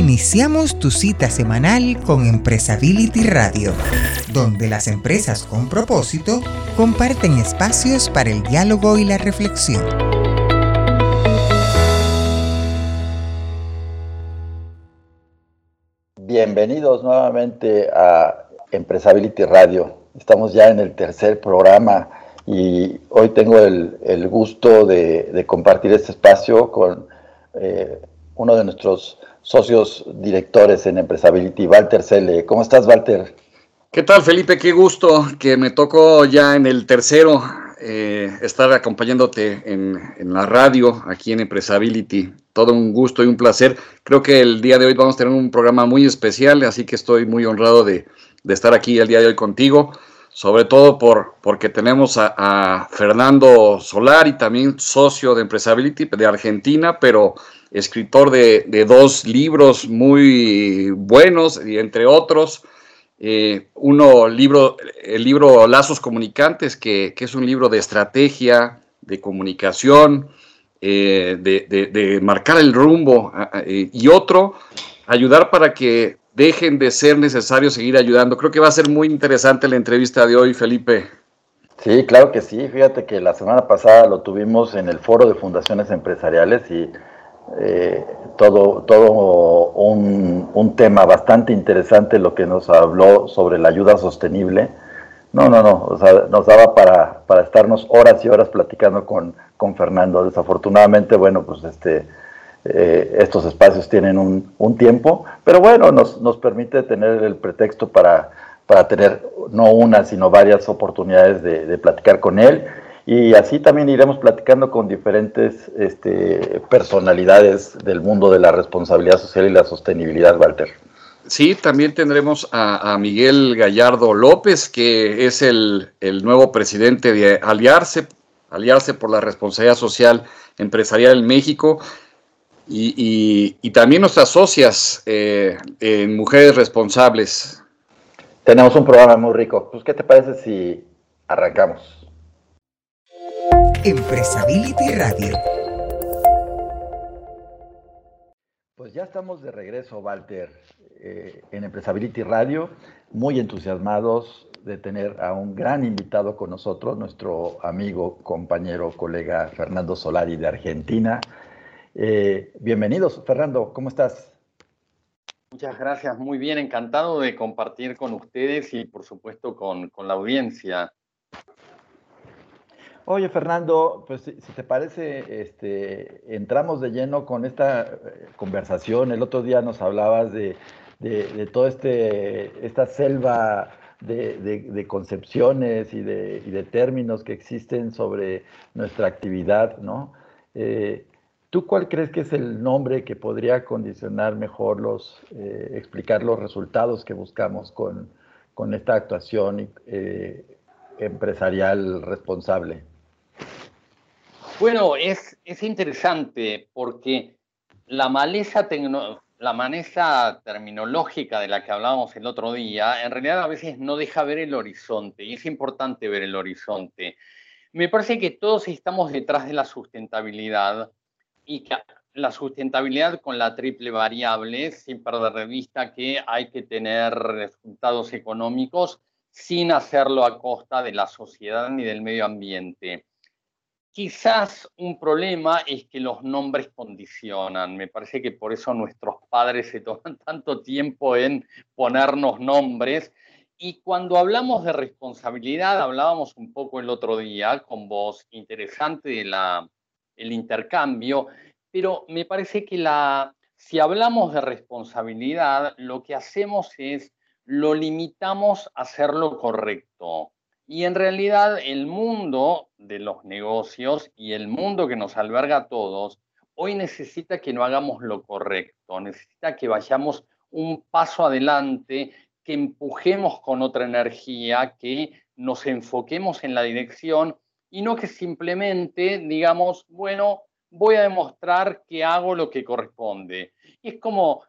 Iniciamos tu cita semanal con Empresability Radio, donde las empresas con propósito comparten espacios para el diálogo y la reflexión. Bienvenidos nuevamente a Empresability Radio. Estamos ya en el tercer programa y hoy tengo el, gusto de, compartir este espacio con eh, uno de nuestros socios directores en Empresability, Walter Cele. ¿Cómo estás, Walter? ¿Qué tal, Felipe? Qué gusto que me tocó ya en el tercero eh, estar acompañándote en, la radio aquí en Empresability. Todo un gusto y un placer. Creo que el día de hoy vamos a tener un programa muy especial, así que estoy muy honrado de, estar aquí el día de hoy contigo, sobre todo por, porque tenemos a, a Fernando Solari, también socio de Empresability de Argentina, pero escritor de, dos libros muy buenos, y entre otros, eh, uno, libro, el libro Lazos Comunicantes, que, es un libro de estrategia, de comunicación, eh, de, marcar el rumbo, y otro, ayudar para que dejen de ser necesario seguir ayudando. Creo que va a ser muy interesante la entrevista de hoy, Felipe. Sí, claro que sí. Fíjate que la semana pasada lo tuvimos en el foro de fundaciones empresariales y eh, todo, todo un, tema bastante interesante lo que nos habló sobre la ayuda sostenible. No, no, no, o sea, nos daba para, para estarnos horas y horas platicando con, con Fernando. Desafortunadamente, bueno, pues este, eh, estos espacios tienen un, un, tiempo, pero bueno, nos, nos permite tener el pretexto para, para tener no una, sino varias oportunidades de, de platicar con él y así también iremos platicando con diferentes este, personalidades del mundo de la responsabilidad social y la sostenibilidad, Walter. Sí, también tendremos a, Miguel Gallardo López, que es el, nuevo presidente de Aliarse, Aliarse por la Responsabilidad Social Empresarial en México, y, también nuestras socias eh, en Mujeres Responsables. Tenemos un programa muy rico. Pues, ¿qué te parece si arrancamos? Empresability Radio. Pues ya estamos de regreso, Walter, eh, en Empresability Radio, muy entusiasmados de tener a un gran invitado con nosotros, nuestro amigo, compañero, colega Fernando Solari de Argentina. Eh, bienvenidos, Fernando, ¿cómo estás? Muchas gracias, muy bien, encantado de compartir con ustedes y por supuesto con, con la audiencia Oye, Fernando, pues si, te parece, este, entramos de lleno con esta eh, conversación. El otro día nos hablabas de, de, toda este, esta selva de, concepciones y, de, términos que existen sobre nuestra actividad, ¿no? Eh, ¿Tú cuál crees que es el nombre que podría condicionar mejor los, eh, explicar los resultados que buscamos con, con esta actuación empresarial responsable? Bueno, es, es interesante porque la maleza, la maleza terminológica de la que hablábamos el otro día, en realidad a veces no deja ver el horizonte y es importante ver el horizonte. Me parece que todos estamos detrás de la sustentabilidad y que la sustentabilidad con la triple variable, sin perder de vista que hay que tener resultados económicos sin hacerlo a costa de la sociedad ni del medio ambiente. Quizás un problema es que los nombres condicionan. Me parece que por eso nuestros padres se toman tanto tiempo en ponernos nombres. Y cuando hablamos de responsabilidad, hablábamos un poco el otro día con vos, interesante el intercambio, pero me parece que si hablamos de responsabilidad, lo que hacemos es lo limitamos a hacer lo correcto. Y en realidad el mundo de los negocios y el mundo que nos alberga a todos, hoy necesita que no hagamos lo correcto, necesita que vayamos un paso adelante, que empujemos con otra energía, que nos enfoquemos en la dirección y no que simplemente digamos, bueno, voy a demostrar que hago lo que corresponde. es como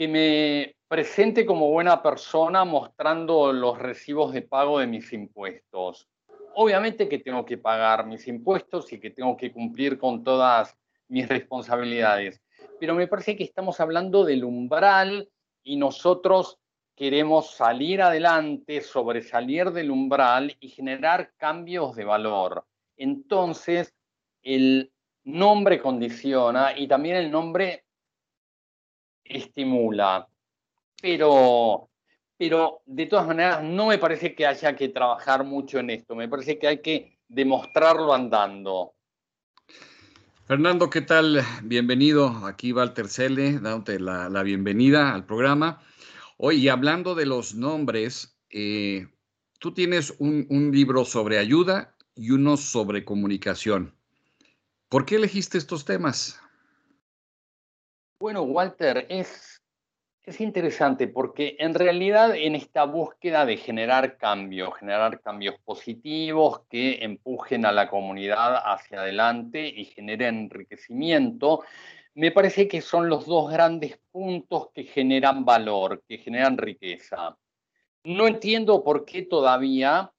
que me presente como buena persona mostrando los recibos de pago de mis impuestos. Obviamente que tengo que pagar mis impuestos y que tengo que cumplir con todas mis responsabilidades, pero me parece que estamos hablando del umbral y nosotros queremos salir adelante, sobresalir del umbral y generar cambios de valor. Entonces, el nombre condiciona y también el nombre estimula. Pero, pero de todas maneras, no me parece que haya que trabajar mucho en esto. Me parece que hay que demostrarlo andando. Fernando, ¿qué tal? Bienvenido. Aquí Walter Cele, dándote la, bienvenida al programa. Hoy, hablando de los nombres, eh, tú tienes un, un, libro sobre ayuda y uno sobre comunicación. ¿Por qué elegiste estos temas? Bueno, Walter, es es interesante porque en realidad en esta búsqueda de generar cambios, generar cambios positivos que empujen a la comunidad hacia adelante y generen enriquecimiento, me parece que son los dos grandes puntos que generan valor, que generan riqueza. No entiendo por qué todavía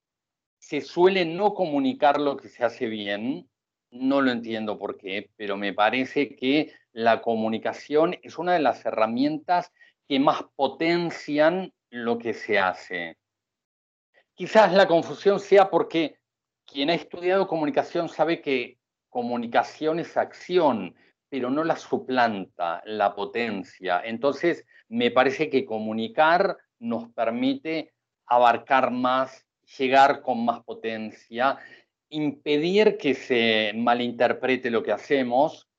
se suele no comunicar lo que se hace bien, no lo entiendo por qué, pero me parece que la comunicación es una de las herramientas que más potencian lo que se hace. Quizás la confusión sea porque quien ha estudiado comunicación sabe que comunicación es acción, pero no la suplanta, la potencia. Entonces, me parece que comunicar nos permite abarcar más, llegar con más potencia, impedir que se malinterprete lo que hacemos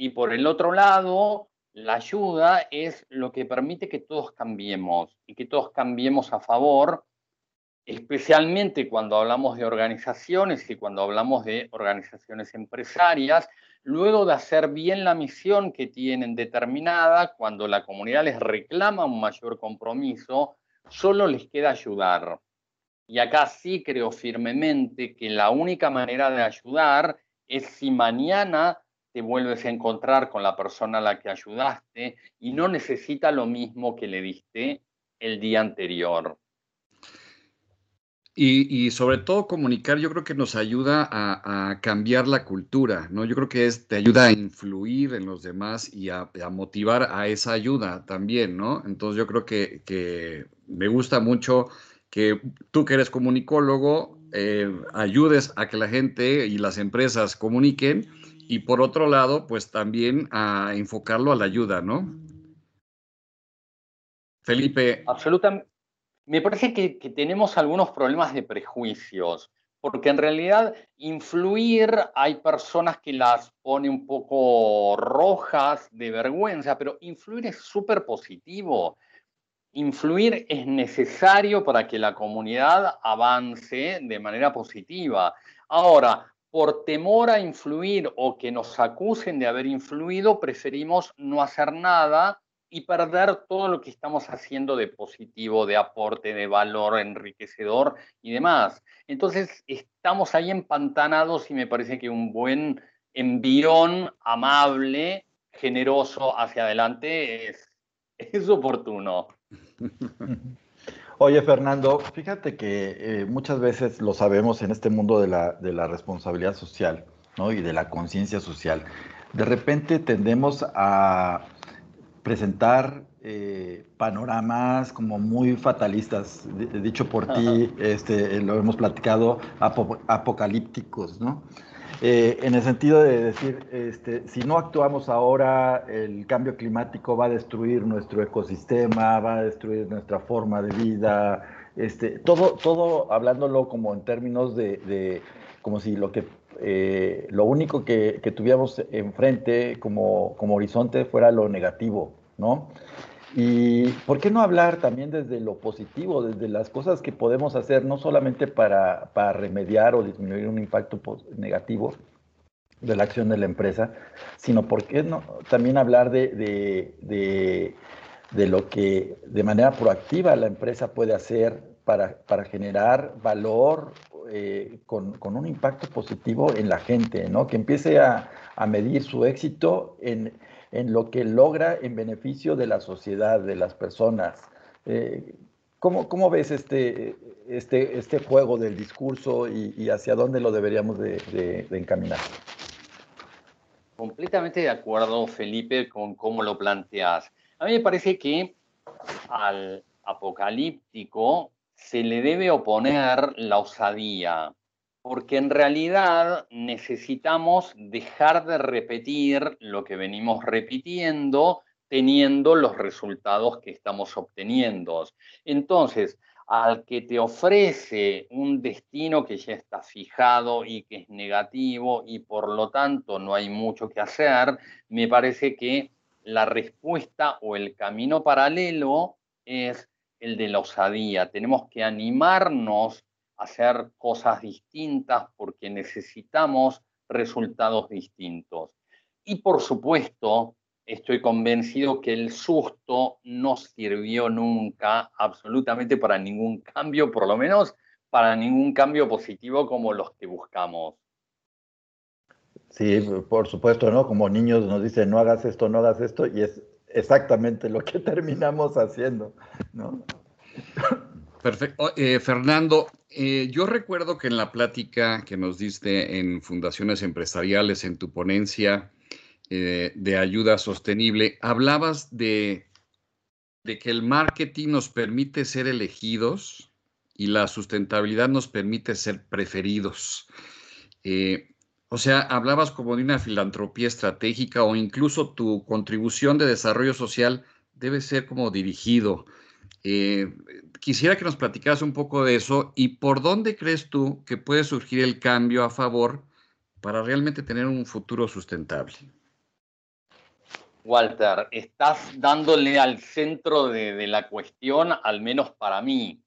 y por el otro lado, la ayuda es lo que permite que todos cambiemos y que todos cambiemos a favor, especialmente cuando hablamos de organizaciones y cuando hablamos de organizaciones empresarias, luego de hacer bien la misión que tienen determinada, cuando la comunidad les reclama un mayor compromiso, solo les queda ayudar. Y acá sí creo firmemente que la única manera de ayudar es si mañana te vuelves a encontrar con la persona a la que ayudaste y no necesita lo mismo que le diste el día anterior. Y, sobre todo comunicar, yo creo que nos ayuda a, cambiar la cultura, ¿no? Yo creo que es, te ayuda a influir en los demás y a, motivar a esa ayuda también, ¿no? Entonces yo creo que, que me gusta mucho que tú que eres comunicólogo, eh, ayudes a que la gente y las empresas comuniquen y por otro lado, pues también a enfocarlo a la ayuda, ¿no? Felipe. Absolutamente. Me parece que, tenemos algunos problemas de prejuicios, porque en realidad influir hay personas que las pone un poco rojas de vergüenza, pero influir es súper positivo. Influir es necesario para que la comunidad avance de manera positiva. Ahora, por temor a influir o que nos acusen de haber influido, preferimos no hacer nada y perder todo lo que estamos haciendo de positivo, de aporte, de valor enriquecedor y demás. Entonces, estamos ahí empantanados y me parece que un buen envión amable, generoso hacia adelante es, es oportuno. Oye, Fernando, fíjate que eh, muchas veces lo sabemos en este mundo de la, de la responsabilidad social ¿no? y de la conciencia social. De repente tendemos a presentar eh, panoramas como muy fatalistas, dicho por ti, este, lo hemos platicado, apocalípticos, ¿no? Eh, en el sentido de decir, este, si no actuamos ahora, el cambio climático va a destruir nuestro ecosistema, va a destruir nuestra forma de vida, este, todo, todo hablándolo como en términos de, como si lo que eh, lo único que, que, tuviéramos enfrente como, como horizonte fuera lo negativo, ¿no? Y por qué no hablar también desde lo positivo, desde las cosas que podemos hacer, no solamente para, para remediar o disminuir un impacto negativo de la acción de la empresa, sino por qué no también hablar de, de, de, lo que de manera proactiva la empresa puede hacer para, para generar valor eh, con, con, un impacto positivo en la gente, ¿no? que empiece a, a medir su éxito en en lo que logra en beneficio de la sociedad, de las personas. Eh, ¿cómo, ves este, este, este juego del discurso y, hacia dónde lo deberíamos de, encaminar? Completamente de acuerdo, Felipe, con cómo lo planteas. A mí me parece que al apocalíptico se le debe oponer la osadía, porque en realidad necesitamos dejar de repetir lo que venimos repitiendo teniendo los resultados que estamos obteniendo. Entonces, al que te ofrece un destino que ya está fijado y que es negativo y por lo tanto no hay mucho que hacer, me parece que la respuesta o el camino paralelo es el de la osadía. Tenemos que animarnos hacer cosas distintas porque necesitamos resultados distintos. Y por supuesto, estoy convencido que el susto no sirvió nunca absolutamente para ningún cambio, por lo menos para ningún cambio positivo como los que buscamos. Sí, por supuesto, ¿no? Como niños nos dicen, no hagas esto, no hagas esto, y es exactamente lo que terminamos haciendo, ¿no? Perfecto. Eh, Fernando, eh, yo recuerdo que en la plática que nos diste en Fundaciones Empresariales, en tu ponencia eh, de ayuda sostenible, hablabas de, que el marketing nos permite ser elegidos y la sustentabilidad nos permite ser preferidos. O sea, hablabas como de una filantropía estratégica o incluso tu contribución de desarrollo social debe ser como dirigido. Eh, quisiera que nos platicaras un poco de eso y por dónde crees tú que puede surgir el cambio a favor para realmente tener un futuro sustentable. Walter, estás dándole al centro de la cuestión, al menos para mí.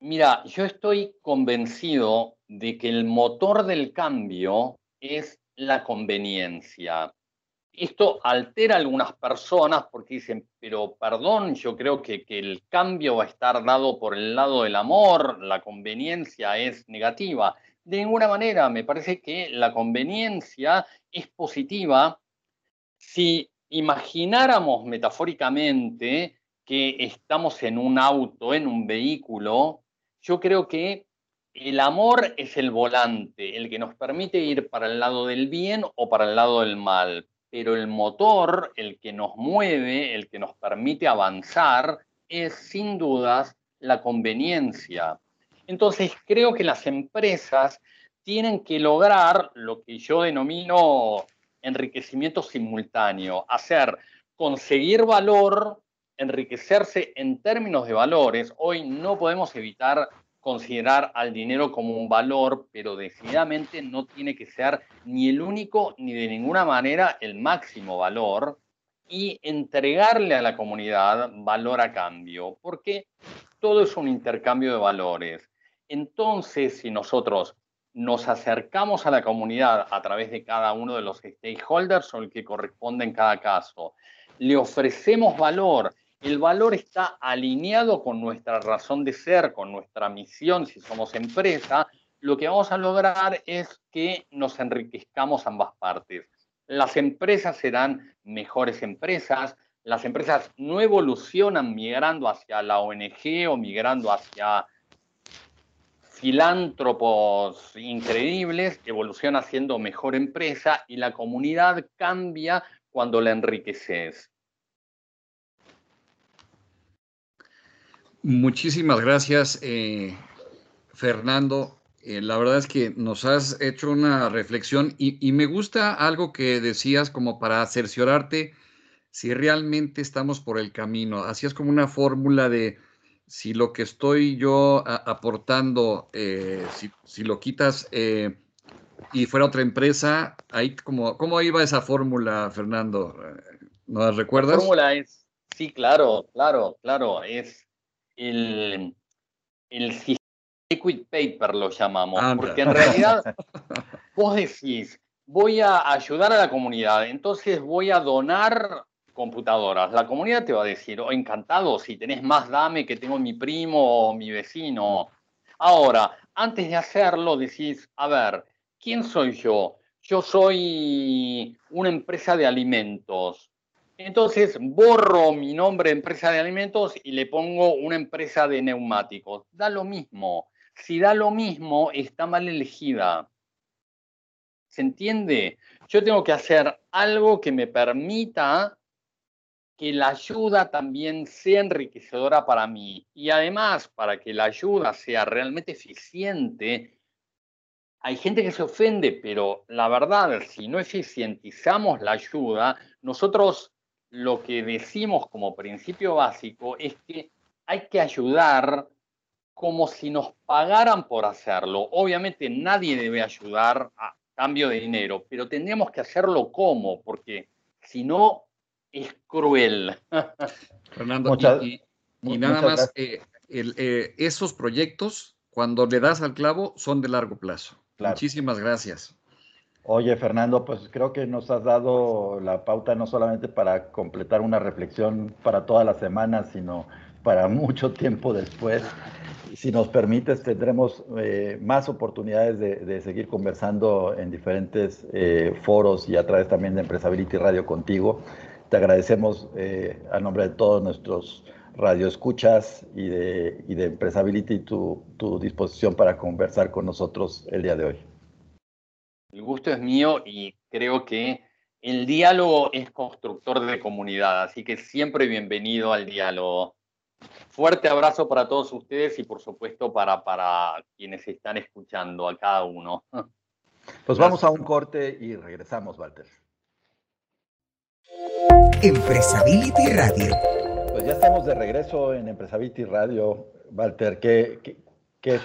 Mira, yo estoy convencido de que el motor del cambio es la conveniencia. Esto altera a algunas personas porque dicen, pero perdón, yo creo que, que, el cambio va a estar dado por el lado del amor, la conveniencia es negativa. De ninguna manera, me parece que la conveniencia es positiva si imagináramos metafóricamente que estamos en un auto, en un vehículo, yo creo que el amor es el volante, el que nos permite ir para el lado del bien o para el lado del mal, pero el motor, el que nos mueve, el que nos permite avanzar, es sin dudas la conveniencia. Entonces creo que las empresas tienen que lograr lo que yo denomino enriquecimiento simultáneo, hacer conseguir valor, enriquecerse en términos de valores. Hoy no podemos evitar considerar al dinero como un valor, pero decididamente no tiene que ser ni el único ni de ninguna manera el máximo valor y entregarle a la comunidad valor a cambio, porque todo es un intercambio de valores. Entonces, si nosotros nos acercamos a la comunidad a través de cada uno de los stakeholders o el que corresponde en cada caso, le ofrecemos valor el valor está alineado con nuestra razón de ser, con nuestra misión si somos empresa, lo que vamos a lograr es que nos enriquezcamos ambas partes. Las empresas serán mejores empresas, las empresas no evolucionan migrando hacia la ONG o migrando hacia filántropos increíbles, evoluciona siendo mejor empresa y la comunidad cambia cuando la enriqueces. Muchísimas gracias, eh, Fernando. Eh, la verdad es que nos has hecho una reflexión y, me gusta algo que decías como para cerciorarte si realmente estamos por el camino. Hacías como una fórmula de si lo que estoy yo aportando, eh, si, lo quitas y fuera otra empresa, ahí como, ¿cómo iba esa fórmula, Fernando? ¿Nos recuerdas? La fórmula es, sí, claro, claro, claro, es el, el liquid paper lo llamamos, porque en realidad vos decís, voy a ayudar a la comunidad, entonces voy a donar computadoras. La comunidad te va a decir, oh, encantado, si tenés más, dame que tengo mi primo o mi vecino. Ahora, antes de hacerlo, decís, a ver, ¿quién soy yo? Yo soy una empresa de alimentos. Entonces borro mi nombre empresa de alimentos y le pongo una empresa de neumáticos. Da lo mismo. Si da lo mismo, está mal elegida. ¿Se entiende? yo tengo que hacer algo que me permita que la ayuda también sea enriquecedora para mí. Y además, para que la ayuda sea realmente eficiente, hay gente que se ofende, pero la verdad, si no eficientizamos la ayuda, nosotros lo que decimos como principio básico es que hay que ayudar como si nos pagaran por hacerlo. Obviamente nadie debe ayudar a cambio de dinero, pero tendríamos que hacerlo como, porque si no, es cruel. Fernando, y, nada más, eh, eh, esos proyectos, cuando le das al clavo, son de largo plazo. Muchísimas gracias. Oye, Fernando, pues creo que nos has dado la pauta no solamente para completar una reflexión para toda la semana, sino para mucho tiempo después. Si nos permites, tendremos eh, más oportunidades de, seguir conversando en diferentes foros y a través también de Empresability Radio contigo. Te agradecemos eh, a nombre de todos nuestros radioescuchas y de, y de Empresability tu, tu disposición para conversar con nosotros el día de hoy. El gusto es mío y creo que el diálogo es constructor de comunidad, así que siempre bienvenido al diálogo. Fuerte abrazo para todos ustedes y por supuesto para, para quienes están escuchando, a cada uno. Pues vamos a un corte y regresamos, Walter. Empresability Radio. Pues ya estamos de regreso en Empresability Radio. Walter, qué, qué,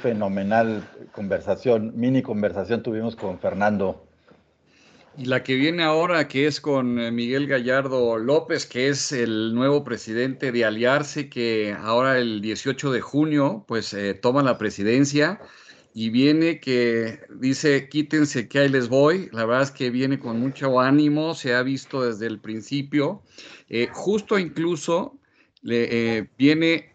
fenomenal conversación, mini conversación tuvimos con Fernando. Y la que viene ahora, que es con eh, Miguel Gallardo López, que es el nuevo presidente de Aliarse, que ahora el 18 de junio, pues eh, toma la presidencia y viene que dice, quítense que ahí les voy. La verdad es que viene con mucho ánimo, se ha visto desde el principio. Eh, justo incluso le, eh, viene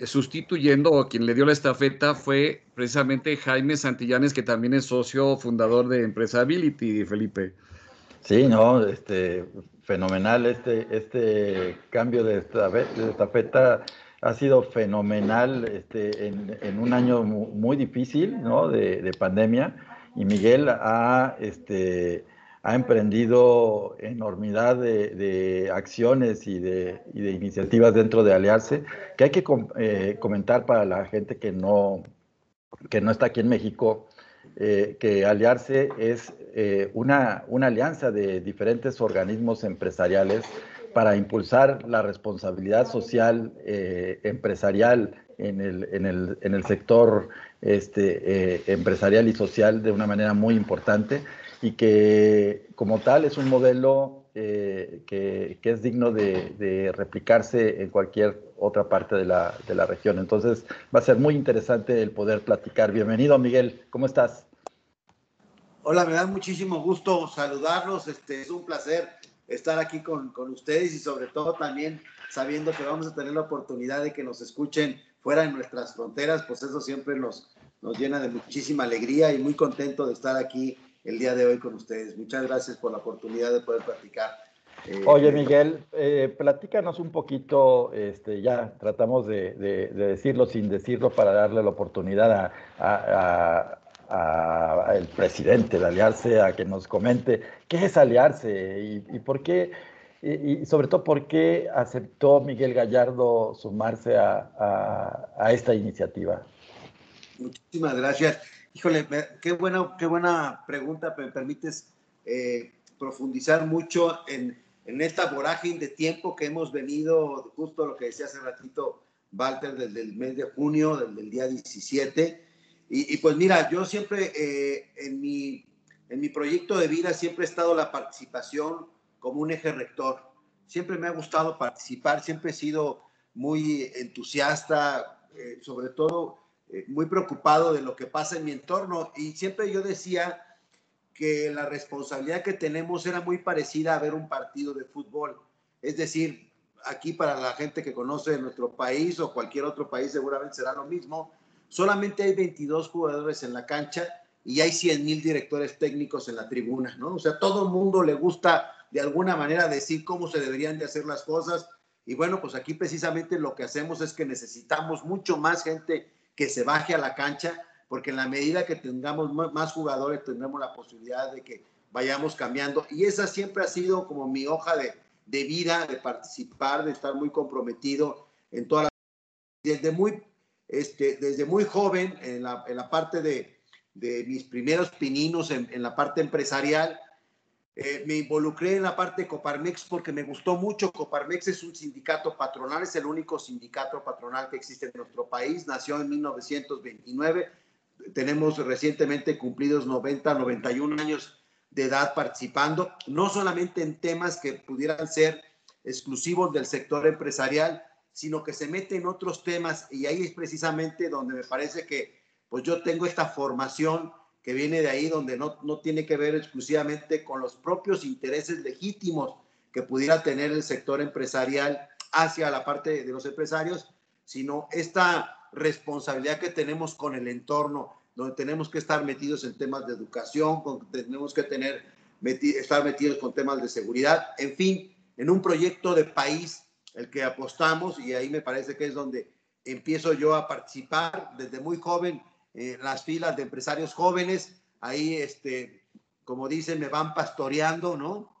sustituyendo, o quien le dio la estafeta fue precisamente Jaime Santillanes, que también es socio fundador de Empresability, Felipe. Sí, no, este, fenomenal este, este cambio de estafeta ha sido fenomenal este, en, un año muy, difícil ¿no? de, pandemia y Miguel ha, este, ha emprendido enormidad de, acciones y de, iniciativas dentro de Aliarse que hay que eh, comentar para la gente que no, que no está aquí en México. Eh, que Aliarse es eh, una, una alianza de diferentes organismos empresariales para impulsar la responsabilidad social empresarial en el, en, el, en el, sector este, empresarial y social de una manera muy importante y que como tal es un modelo eh, que, que, es digno de, replicarse en cualquier otra parte de la, de la región. Entonces va a ser muy interesante el poder platicar. Bienvenido Miguel, ¿cómo estás? Hola, me da muchísimo gusto saludarlos. Este, es un placer estar aquí con, con, ustedes y sobre todo también sabiendo que vamos a tener la oportunidad de que nos escuchen fuera de nuestras fronteras, pues eso siempre nos, nos llena de muchísima alegría y muy contento de estar aquí el día de hoy con ustedes. Muchas gracias por la oportunidad de poder platicar. Eh, Oye, Miguel, eh, platícanos un poquito, este, ya tratamos de, de, decirlo sin decirlo para darle la oportunidad a, al presidente de Aliarse a que nos comente qué es Aliarse y, por qué, y, sobre todo por qué aceptó Miguel Gallardo sumarse a, esta iniciativa. Muchísimas gracias. Híjole, qué buena, qué buena pregunta, me permites eh, profundizar mucho en, en esta vorágine de tiempo que hemos venido, justo lo que decía hace ratito Walter, desde el mes de junio, desde el día 17, y, pues mira, yo siempre eh, en, mi, en mi proyecto de vida siempre he estado la participación como un eje rector. Siempre me ha gustado participar, siempre he sido muy entusiasta, eh, sobre todo eh, muy preocupado de lo que pasa en mi entorno. Y siempre yo decía que la responsabilidad que tenemos era muy parecida a ver un partido de fútbol. Es decir, aquí para la gente que conoce nuestro país o cualquier otro país seguramente será lo mismo solamente hay 22 jugadores en la cancha y hay 100 mil directores técnicos en la tribuna, ¿no? O sea, todo el mundo le gusta de alguna manera decir cómo se deberían de hacer las cosas. Y bueno, pues aquí precisamente lo que hacemos es que necesitamos mucho más gente que se baje a la cancha, porque en la medida que tengamos más jugadores, tendremos la posibilidad de que vayamos cambiando. Y esa siempre ha sido como mi hoja de, de vida, de participar, de estar muy comprometido en toda la... Desde muy, este, desde muy joven, en la, en la parte de, de, mis primeros pininos en, en la parte empresarial, eh, me involucré en la parte de Coparmex porque me gustó mucho. Coparmex es un sindicato patronal, es el único sindicato patronal que existe en nuestro país. Nació en 1929. Tenemos recientemente cumplidos 90, 91 años de edad participando, no solamente en temas que pudieran ser exclusivos del sector empresarial, sino que se mete en otros temas y ahí es precisamente donde me parece que pues yo tengo esta formación que viene de ahí, donde no, no tiene que ver exclusivamente con los propios intereses legítimos que pudiera tener el sector empresarial hacia la parte de los empresarios, sino esta responsabilidad que tenemos con el entorno, donde tenemos que estar metidos en temas de educación, tenemos que tener, estar metidos con temas de seguridad, en fin, en un proyecto de país el que apostamos y ahí me parece que es donde empiezo yo a participar desde muy joven en las filas de empresarios jóvenes, ahí, este, como dicen, me van pastoreando, ¿no?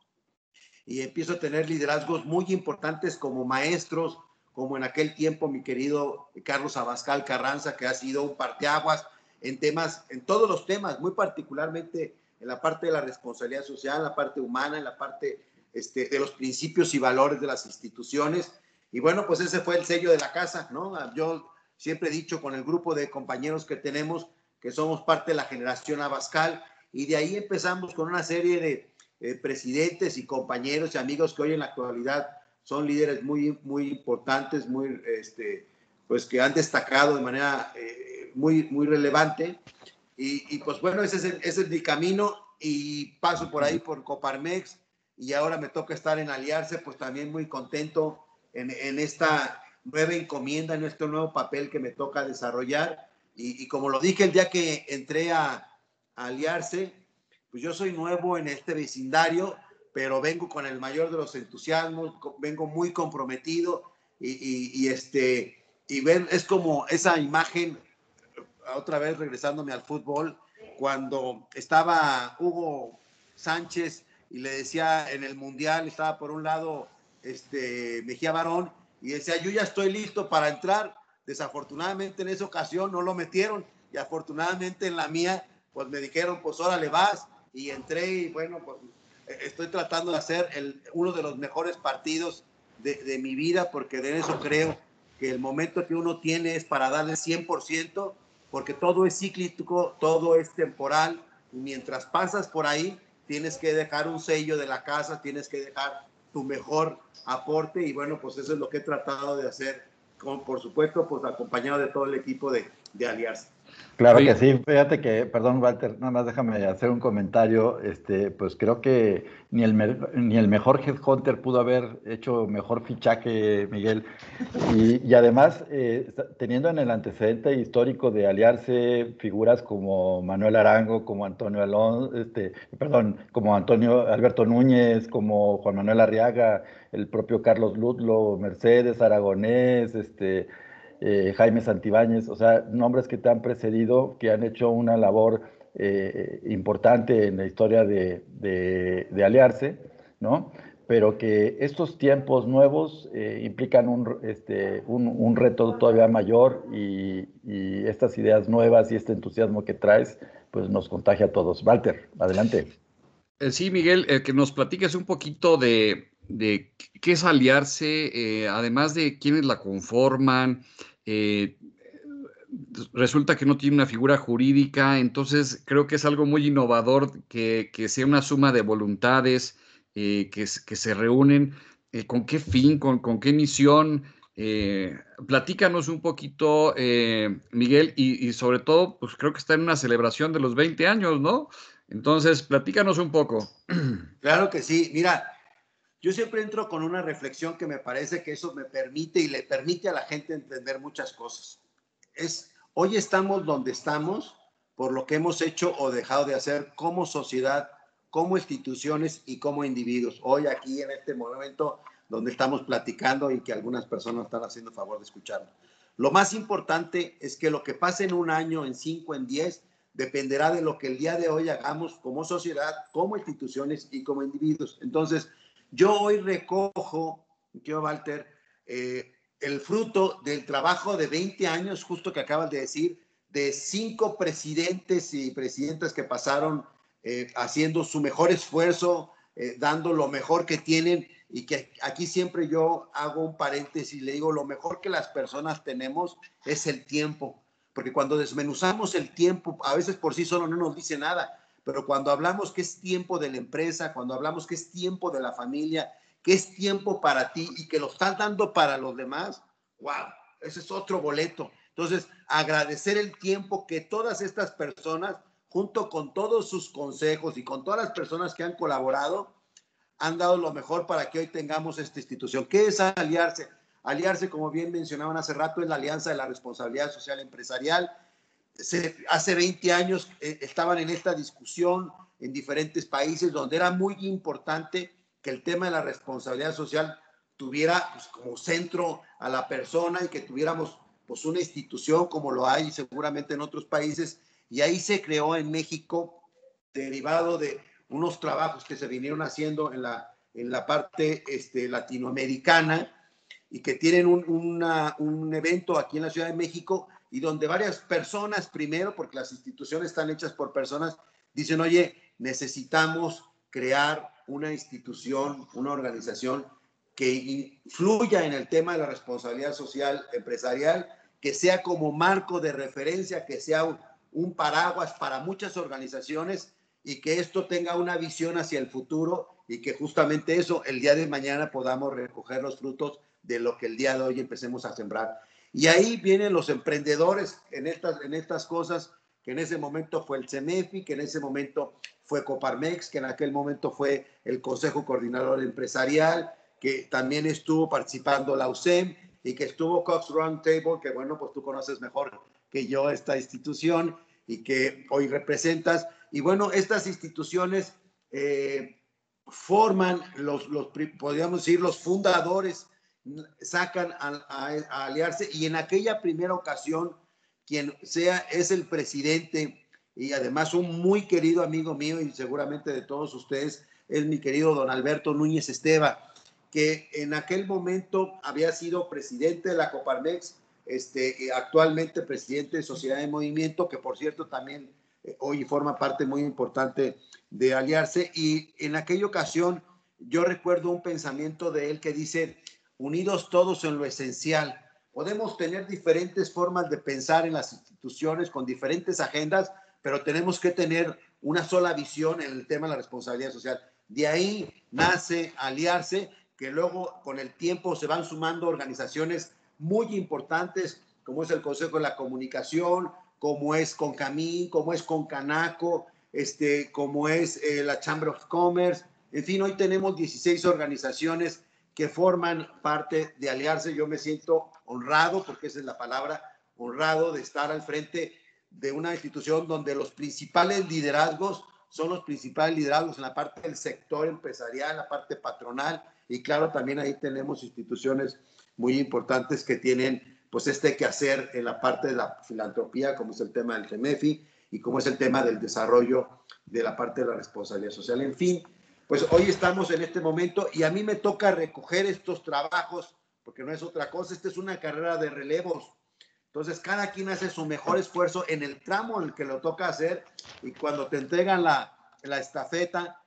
Y empiezo a tener liderazgos muy importantes como maestros, como en aquel tiempo mi querido Carlos Abascal Carranza, que ha sido un parteaguas en temas, en todos los temas, muy particularmente en la parte de la responsabilidad social, en la parte humana, en la parte este, de los principios y valores de las instituciones. Y bueno, pues ese fue el sello de la casa, ¿no? Yo siempre he dicho con el grupo de compañeros que tenemos que somos parte de la generación Abascal y de ahí empezamos con una serie de eh, presidentes y compañeros y amigos que hoy en la actualidad son líderes muy, muy importantes, muy, este, pues que han destacado de manera eh, muy, muy relevante. Y, pues bueno, ese es, el, ese es mi camino y paso por ahí por Coparmex y ahora me toca estar en Aliarse, pues también muy contento en, en esta nueva encomienda, en este nuevo papel que me toca desarrollar. Y, como lo dije el día que entré a, a, Aliarse, pues yo soy nuevo en este vecindario, pero vengo con el mayor de los entusiasmos, vengo muy comprometido y, y, y este, y ven, es como esa imagen otra vez regresándome al fútbol, cuando estaba Hugo Sánchez y le decía en el Mundial, estaba por un lado este, Mejía Barón, y decía, yo ya estoy listo para entrar. Desafortunadamente en esa ocasión no lo metieron. Y afortunadamente en la mía, pues me dijeron, pues órale vas, y entré y bueno, pues estoy tratando de hacer el, uno de los mejores partidos de, de mi vida, porque de eso creo que el momento que uno tiene es para darle 100%, porque todo es cíclico, todo es temporal, y mientras pasas por ahí, tienes que dejar un sello de la casa, tienes que dejar tu mejor aporte, y bueno, pues eso es lo que he tratado de hacer, con, por supuesto, pues acompañado de todo el equipo de, de Aliarse. Claro que sí, fíjate que, perdón Walter, nada más déjame hacer un comentario, este, pues creo que ni el, ni el mejor headhunter pudo haber hecho mejor fichaje, Miguel, y, además eh, teniendo en el antecedente histórico de aliarse figuras como Manuel Arango, como Antonio Alonso, este, perdón, como Antonio Alberto Núñez, como Juan Manuel Arriaga, el propio Carlos Ludlo, Mercedes Aragonés, este, eh, Jaime Santibáñez, o sea, nombres que te han precedido, que han hecho una labor eh, importante en la historia de, de, aliarse, ¿no? Pero que estos tiempos nuevos eh, implican un, este, un, un, reto todavía mayor y, y, estas ideas nuevas y este entusiasmo que traes, pues nos contagia a todos. Walter, adelante. Sí, Miguel, que nos platiques un poquito de, de qué es aliarse, eh, además de quiénes la conforman. Eh, resulta que no tiene una figura jurídica, entonces creo que es algo muy innovador que, sea una suma de voluntades eh, que, que, se reúnen. ¿Con qué fin? ¿Con, con qué misión? platícanos un poquito, Miguel, y, y, sobre todo, pues creo que está en una celebración de los 20 años, ¿no? Entonces, platícanos un poco. Claro que sí. Mira, yo siempre entro con una reflexión que me parece que eso me permite y le permite a la gente entender muchas cosas. Es, hoy estamos donde estamos por lo que hemos hecho o dejado de hacer como sociedad, como instituciones y como individuos. Hoy aquí en este momento donde estamos platicando y que algunas personas están haciendo favor de escucharlo. Lo más importante es que lo que pase en un año, en cinco, en diez, dependerá de lo que el día de hoy hagamos como sociedad, como instituciones y como individuos. Entonces, yo hoy recojo, tío Walter, eh, el fruto del trabajo de 20 años, justo que acabas de decir, de cinco presidentes y presidentas que pasaron eh, haciendo su mejor esfuerzo, eh, dando lo mejor que tienen y que aquí siempre yo hago un paréntesis y le digo, lo mejor que las personas tenemos es el tiempo, porque cuando desmenuzamos el tiempo, a veces por sí solo no nos dice nada, pero cuando hablamos que es tiempo de la empresa, cuando hablamos que es tiempo de la familia, que es tiempo para ti y que lo estás dando para los demás, wow, ese es otro boleto. Entonces, agradecer el tiempo que todas estas personas, junto con todos sus consejos y con todas las personas que han colaborado, han dado lo mejor para que hoy tengamos esta institución. ¿Qué es aliarse? Aliarse, como bien mencionaban hace rato, es la Alianza de la Responsabilidad Social Empresarial. Hace 20 años eh, estaban en esta discusión en diferentes países donde era muy importante que el tema de la responsabilidad social tuviera pues, como centro a la persona y que tuviéramos pues una institución como lo hay seguramente en otros países. Y ahí se creó en México, derivado de unos trabajos que se vinieron haciendo en la, en la parte este, latinoamericana y que tienen un, un evento aquí en la Ciudad de México y donde varias personas, primero, porque las instituciones están hechas por personas, dicen, oye, necesitamos crear una institución, una organización que influya en el tema de la responsabilidad social empresarial, que sea como marco de referencia, que sea un, paraguas para muchas organizaciones y que esto tenga una visión hacia el futuro y que justamente eso el día de mañana podamos recoger los frutos de lo que el día de hoy empecemos a sembrar. Y ahí vienen los emprendedores en estas, en estas cosas, que en ese momento fue el CEMEFI, que en ese momento fue Coparmex, que en aquel momento fue el Consejo Coordinador Empresarial, que también estuvo participando la USEM y que estuvo Cox Roundtable, que bueno, pues tú conoces mejor que yo esta institución y que hoy representas. Y bueno, estas instituciones eh, forman los, los, podríamos decir, los fundadores, sacan a, aliarse y en aquella primera ocasión, quien sea es el presidente y además un muy querido amigo mío y seguramente de todos ustedes, es mi querido don Alberto Núñez Esteva que en aquel momento había sido presidente de la Coparmex, este, actualmente presidente de Sociedad de Movimiento, que por cierto también eh, hoy forma parte muy importante de Aliarse. Y en aquella ocasión yo recuerdo un pensamiento de él que dice, unidos todos en lo esencial. Podemos tener diferentes formas de pensar en las instituciones con diferentes agendas, pero tenemos que tener una sola visión en el tema de la responsabilidad social. De ahí nace aliarse que luego con el tiempo se van sumando organizaciones muy importantes, como es el Consejo de la Comunicación, como es Concamín, como es Concanaco, este, como es eh, la Chamber of Commerce. En fin, hoy tenemos 16 organizaciones que forman parte de Aliarse. Yo me siento honrado, porque esa es la palabra, honrado de estar al frente de una institución donde los principales liderazgos son los principales liderazgos en la parte del sector empresarial, en la parte patronal, y claro, también ahí tenemos instituciones muy importantes que tienen pues este que hacer en la parte de la filantropía, como es el tema del GEMEFI y como es el tema del desarrollo de la parte de la responsabilidad social. En fin, pues hoy estamos en este momento y a mí me toca recoger estos trabajos, porque no es otra cosa, esta es una carrera de relevos. Entonces, cada quien hace su mejor esfuerzo en el tramo en el que lo toca hacer y cuando te entregan la, la estafeta,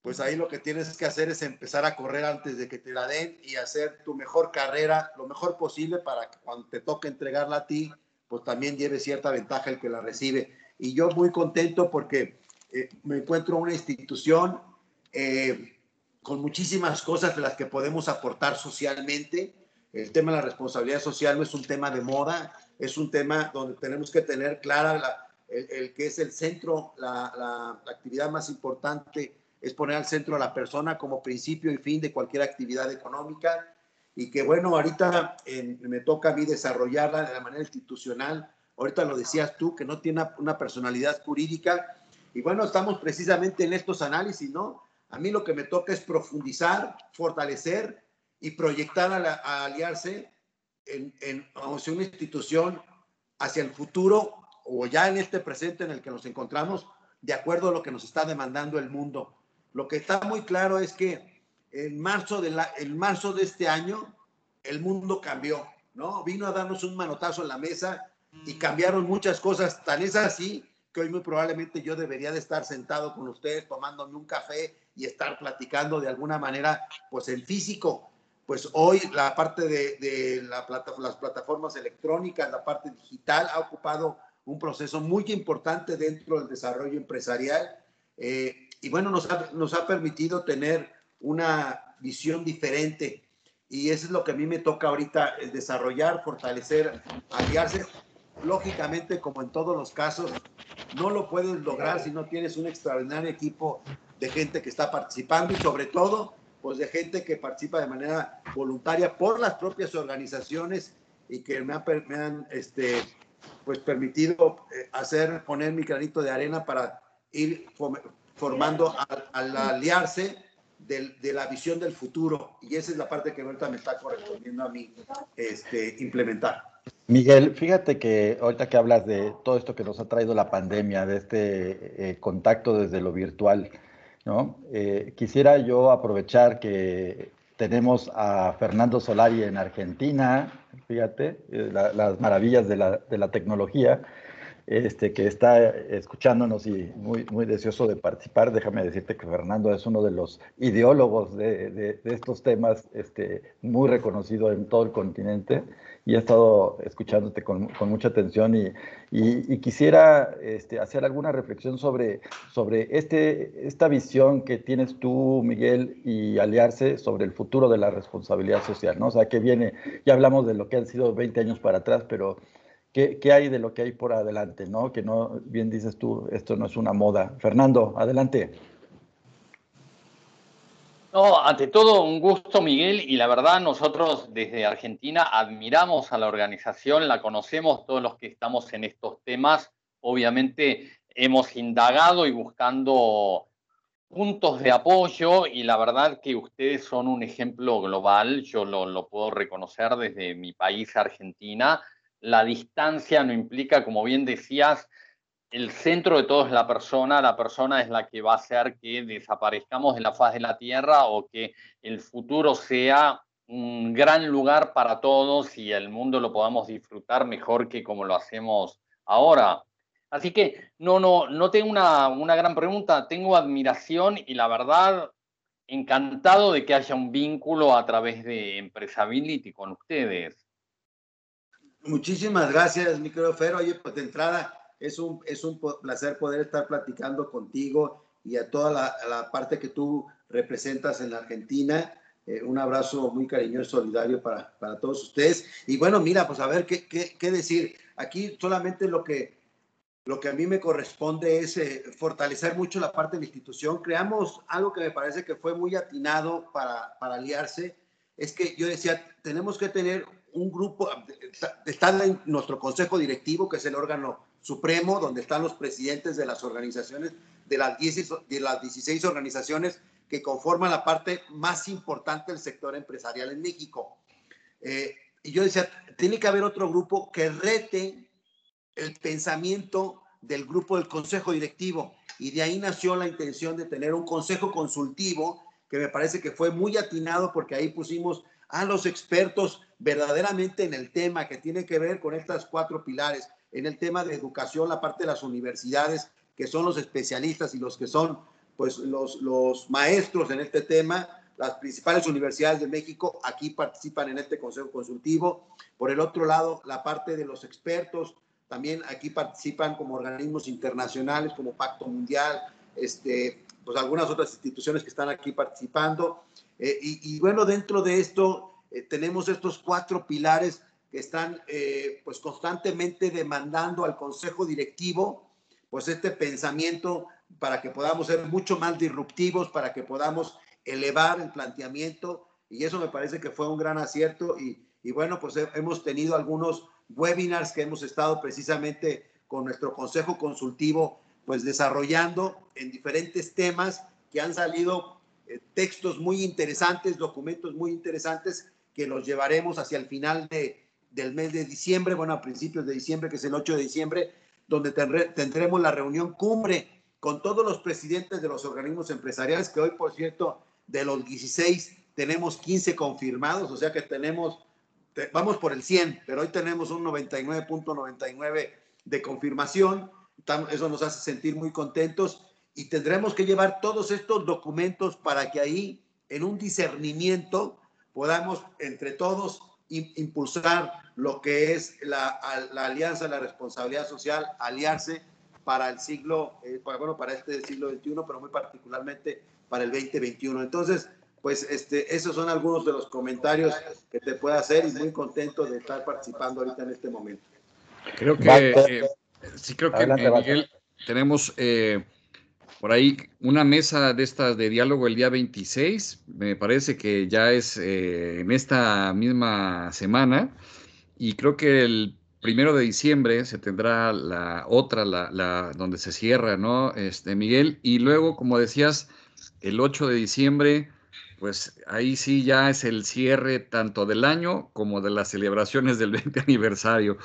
pues ahí lo que tienes que hacer es empezar a correr antes de que te la den y hacer tu mejor carrera lo mejor posible para que cuando te toque entregarla a ti, pues también lleve cierta ventaja el que la recibe. Y yo muy contento porque eh, me encuentro una institución eh, con muchísimas cosas de las que podemos aportar socialmente. El tema de la responsabilidad social no es un tema de moda, es un tema donde tenemos que tener clara el, que es el centro, la, la actividad más importante es poner al centro a la persona como principio y fin de cualquier actividad económica y que bueno, ahorita me toca a mí desarrollarla de la manera institucional. Ahorita lo decías tú, que no tiene una, personalidad jurídica. Y bueno, estamos precisamente en estos análisis, ¿no? A mí lo que me toca es profundizar, fortalecer y proyectar a, aliarse en, en una institución hacia el futuro o ya en este presente en el que nos encontramos, de acuerdo a lo que nos está demandando el mundo. Lo que está muy claro es que en marzo de, la, en marzo de este año el mundo cambió, ¿no? Vino a darnos un manotazo en la mesa y cambiaron muchas cosas. Tan es así que hoy muy probablemente yo debería de estar sentado con ustedes tomándome un café y estar platicando de alguna manera, pues en físico. Pues hoy la parte de, la plata, las plataformas electrónicas, la parte digital ha ocupado un proceso muy importante dentro del desarrollo empresarial eh, y bueno, nos ha, nos ha permitido tener una visión diferente y eso es lo que a mí me toca ahorita, desarrollar, fortalecer, aliarse. Lógicamente, como en todos los casos, no lo puedes lograr si no tienes un extraordinario equipo de gente que está participando y sobre todo, pues de gente que participa de manera voluntaria por las propias organizaciones y que me, han, este, pues permitido eh, hacer, poner mi granito de arena para ir formando al aliarse de, la visión del futuro y esa es la parte que ahorita me está correspondiendo a mí este, implementar. Miguel, fíjate que ahorita que hablas de todo esto que nos ha traído la pandemia, de este eh, contacto desde lo virtual, ¿no? Eh, quisiera yo aprovechar que tenemos a Fernando Solari en Argentina, fíjate, eh, las maravillas de la, de la tecnología, este, que está escuchándonos y muy, muy deseoso de participar. Déjame decirte que Fernando es uno de los ideólogos de, de, estos temas, este, muy reconocido en todo el continente y he estado escuchándote con, con mucha atención y, y, quisiera este, hacer alguna reflexión sobre, sobre este, esta visión que tienes tú, Miguel, y aliarse sobre el futuro de la responsabilidad social, ¿no? O sea, que viene, ya hablamos de lo que han sido 20 años para atrás, pero ¿Qué, hay de lo que hay por adelante? ¿no? Que no, bien dices tú, esto no es una moda. Fernando, adelante. No, ante todo, un gusto, Miguel, y la verdad, nosotros desde Argentina admiramos a la organización, la conocemos todos los que estamos en estos temas. Obviamente, hemos indagado y buscando puntos de apoyo, y la verdad que ustedes son un ejemplo global, yo lo, lo puedo reconocer desde mi país, Argentina la distancia no implica, como bien decías, el centro de todo es la persona, la persona es la que va a hacer que desaparezcamos de la faz de la Tierra o que el futuro sea un gran lugar para todos y el mundo lo podamos disfrutar mejor que como lo hacemos ahora. Así que no, no, no tengo una, una gran pregunta, tengo admiración y la verdad encantado de que haya un vínculo a través de Empresability con ustedes. Muchísimas gracias, mi querido Fer. Oye, pues de entrada es un, es un placer poder estar platicando contigo y a toda la, parte que tú representas en la Argentina. Eh, un abrazo muy cariñoso, solidario para, para, todos ustedes. Y bueno, mira, pues a ver qué, qué, qué decir. Aquí solamente lo que, lo que a mí me corresponde es eh, fortalecer mucho la parte de la institución. Creamos algo que me parece que fue muy atinado para, para aliarse. Es que yo decía, tenemos que tener un grupo, está en nuestro consejo directivo, que es el órgano supremo, donde están los presidentes de las organizaciones, de las 16, de las 16 organizaciones que conforman la parte más importante del sector empresarial en México. Eh, y yo decía, tiene que haber otro grupo que rete el pensamiento del grupo del consejo directivo. Y de ahí nació la intención de tener un consejo consultivo que me parece que fue muy atinado porque ahí pusimos a los expertos verdaderamente en el tema que tiene que ver con estas cuatro pilares, en el tema de educación, la parte de las universidades, que son los especialistas y los que son pues los, los maestros en este tema, las principales universidades de México aquí participan en este consejo consultivo. Por el otro lado, la parte de los expertos, también aquí participan como organismos internacionales, como Pacto Mundial, este, pues algunas otras instituciones que están aquí participando. Eh, y, bueno, dentro de esto eh, tenemos estos cuatro pilares que están eh, pues constantemente demandando al consejo directivo pues este pensamiento para que podamos ser mucho más disruptivos, para que podamos elevar el planteamiento. Y eso me parece que fue un gran acierto. Y, y bueno, pues hemos tenido algunos webinars que hemos estado precisamente con nuestro consejo consultivo pues desarrollando en diferentes temas que han salido eh, textos muy interesantes, documentos muy interesantes que los llevaremos hacia el final de, del mes de diciembre, bueno, a principios de diciembre, que es el 8 de diciembre, donde tendremos la reunión cumbre con todos los presidentes de los organismos empresariales, que hoy, por cierto, de los 16 tenemos 15 confirmados, o sea que tenemos, vamos por el 100, pero hoy tenemos un 99.99 de confirmación, eso nos hace sentir muy contentos y tendremos que llevar todos estos documentos para que ahí, en un discernimiento, podamos entre todos impulsar lo que es la, la, alianza, la responsabilidad social, aliarse para el siglo, eh, bueno, para este siglo XXI, pero muy particularmente para el 2021. Entonces, pues este, esos son algunos de los comentarios que te puedo hacer y muy contento de estar participando ahorita en este momento. Creo que, eh, sí, creo que eh, Miguel, tenemos por ahí una mesa de estas de diálogo el día 26, me parece que ya es eh, en esta misma semana, y creo que el primero de diciembre se tendrá la otra, la, donde se cierra, ¿no? Este, Miguel, y luego, como decías, el 8 de diciembre, pues ahí sí ya es el cierre tanto del año como de las celebraciones del 20 aniversario.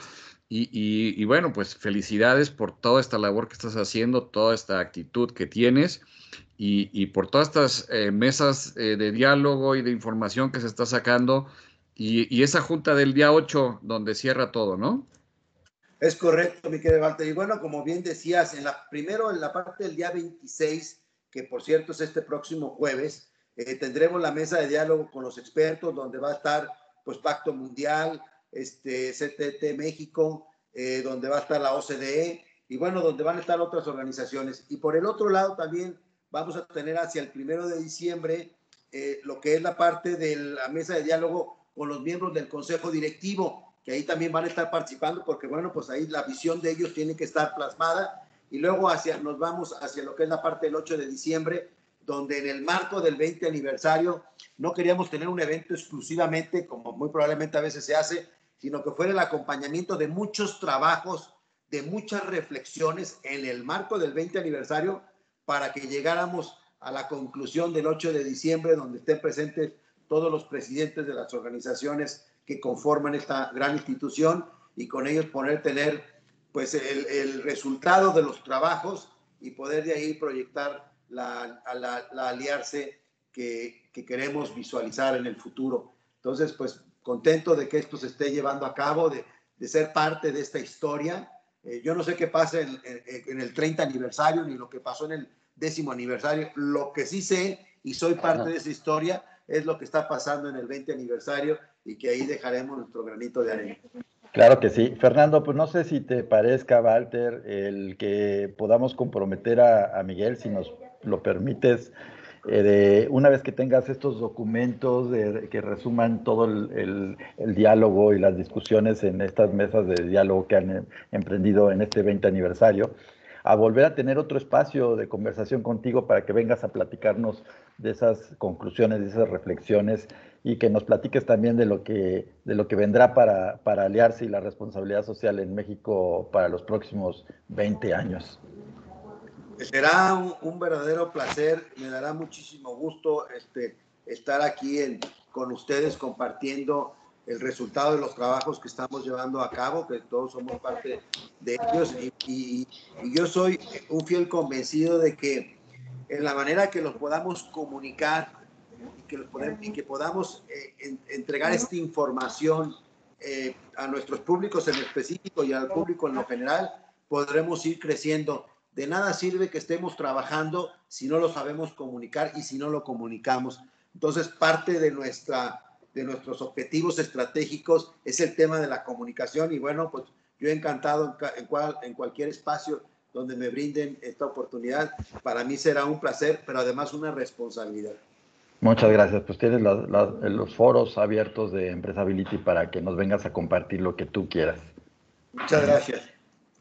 Y, bueno, pues felicidades por toda esta labor que estás haciendo, toda esta actitud que tienes y, por todas estas eh, mesas eh, de diálogo y de información que se está sacando y, esa junta del día 8 donde cierra todo, ¿no? Es correcto, mi querido Walter. Y bueno, como bien decías, en la, primero en la parte del día 26, que por cierto es este próximo jueves, eh, tendremos la mesa de diálogo con los expertos donde va a estar pues Pacto Mundial, este, CTT México, eh, donde va a estar la OCDE y bueno, donde van a estar otras organizaciones. Y por el otro lado también vamos a tener hacia el primero de diciembre eh, lo que es la parte de la mesa de diálogo con los miembros del Consejo Directivo, que ahí también van a estar participando porque bueno, pues ahí la visión de ellos tiene que estar plasmada. Y luego hacia, nos vamos hacia lo que es la parte del 8 de diciembre, donde en el marco del 20 aniversario no queríamos tener un evento exclusivamente, como muy probablemente a veces se hace, sino que fuera el acompañamiento de muchos trabajos, de muchas reflexiones en el marco del 20 aniversario para que llegáramos a la conclusión del 8 de diciembre, donde estén presentes todos los presidentes de las organizaciones que conforman esta gran institución y con ellos poder tener pues el, resultado de los trabajos y poder de ahí proyectar la, la, aliarse que, que, queremos visualizar en el futuro. Entonces, pues contento de que esto se esté llevando a cabo, de, de ser parte de esta historia. Eh, yo no sé qué pasa en, en, el 30 aniversario ni lo que pasó en el décimo aniversario. Lo que sí sé y soy parte de esa historia es lo que está pasando en el 20 aniversario y que ahí dejaremos nuestro granito de arena. Claro que sí. Fernando, pues no sé si te parezca, Walter, el que podamos comprometer a, a Miguel, si nos lo permites, eh, de, una vez que tengas estos documentos que resuman todo el, diálogo y las discusiones en estas mesas de diálogo que han eh, emprendido en este 20 aniversario, a volver a tener otro espacio de conversación contigo para que vengas a platicarnos de esas conclusiones, de esas reflexiones y que nos platiques también de lo que, de lo que vendrá para, para aliarse y la responsabilidad social en México para los próximos 20 años. Será un, verdadero placer, me dará muchísimo gusto este, estar aquí en, con ustedes compartiendo el resultado de los trabajos que estamos llevando a cabo, que todos somos parte de ellos. Y, yo soy un fiel convencido de que en la manera que los podamos comunicar y que, podemos, y que podamos eh, entregar esta información eh, a nuestros públicos en específico y al público en lo general, podremos ir creciendo de nada sirve que estemos trabajando si no lo sabemos comunicar y si no lo comunicamos. Entonces, parte de, nuestra, de nuestros objetivos estratégicos es el tema de la comunicación y bueno, pues yo he encantado en, cual, en cualquier espacio donde me brinden esta oportunidad. Para mí será un placer, pero además una responsabilidad. Muchas gracias. Pues tienes los foros abiertos de Empresability para que nos vengas a compartir lo que tú quieras. Muchas gracias.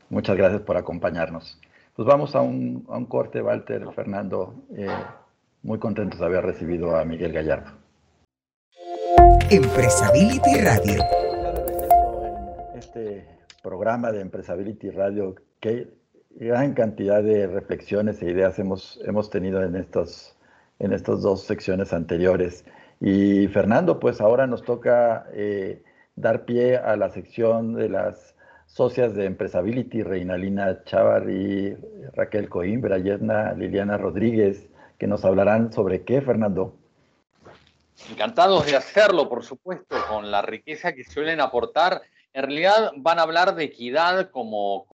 Muchas gracias por acompañarnos. Pues vamos a un, a un corte, Walter, Fernando. Eh, muy contentos de haber recibido a Miguel Gallardo. Empresability Radio. Este programa de Empresability Radio, qué gran cantidad de reflexiones e ideas hemos, hemos tenido en, estos, en estas dos secciones anteriores. Y Fernando, pues ahora nos toca eh, dar pie a la sección de las socias de Empresability, Reinalina Chávar y Raquel Coimbra, Yedna Liliana Rodríguez, que nos hablarán sobre qué, Fernando. Encantados de hacerlo, por supuesto, con la riqueza que suelen aportar. En realidad van a hablar de equidad como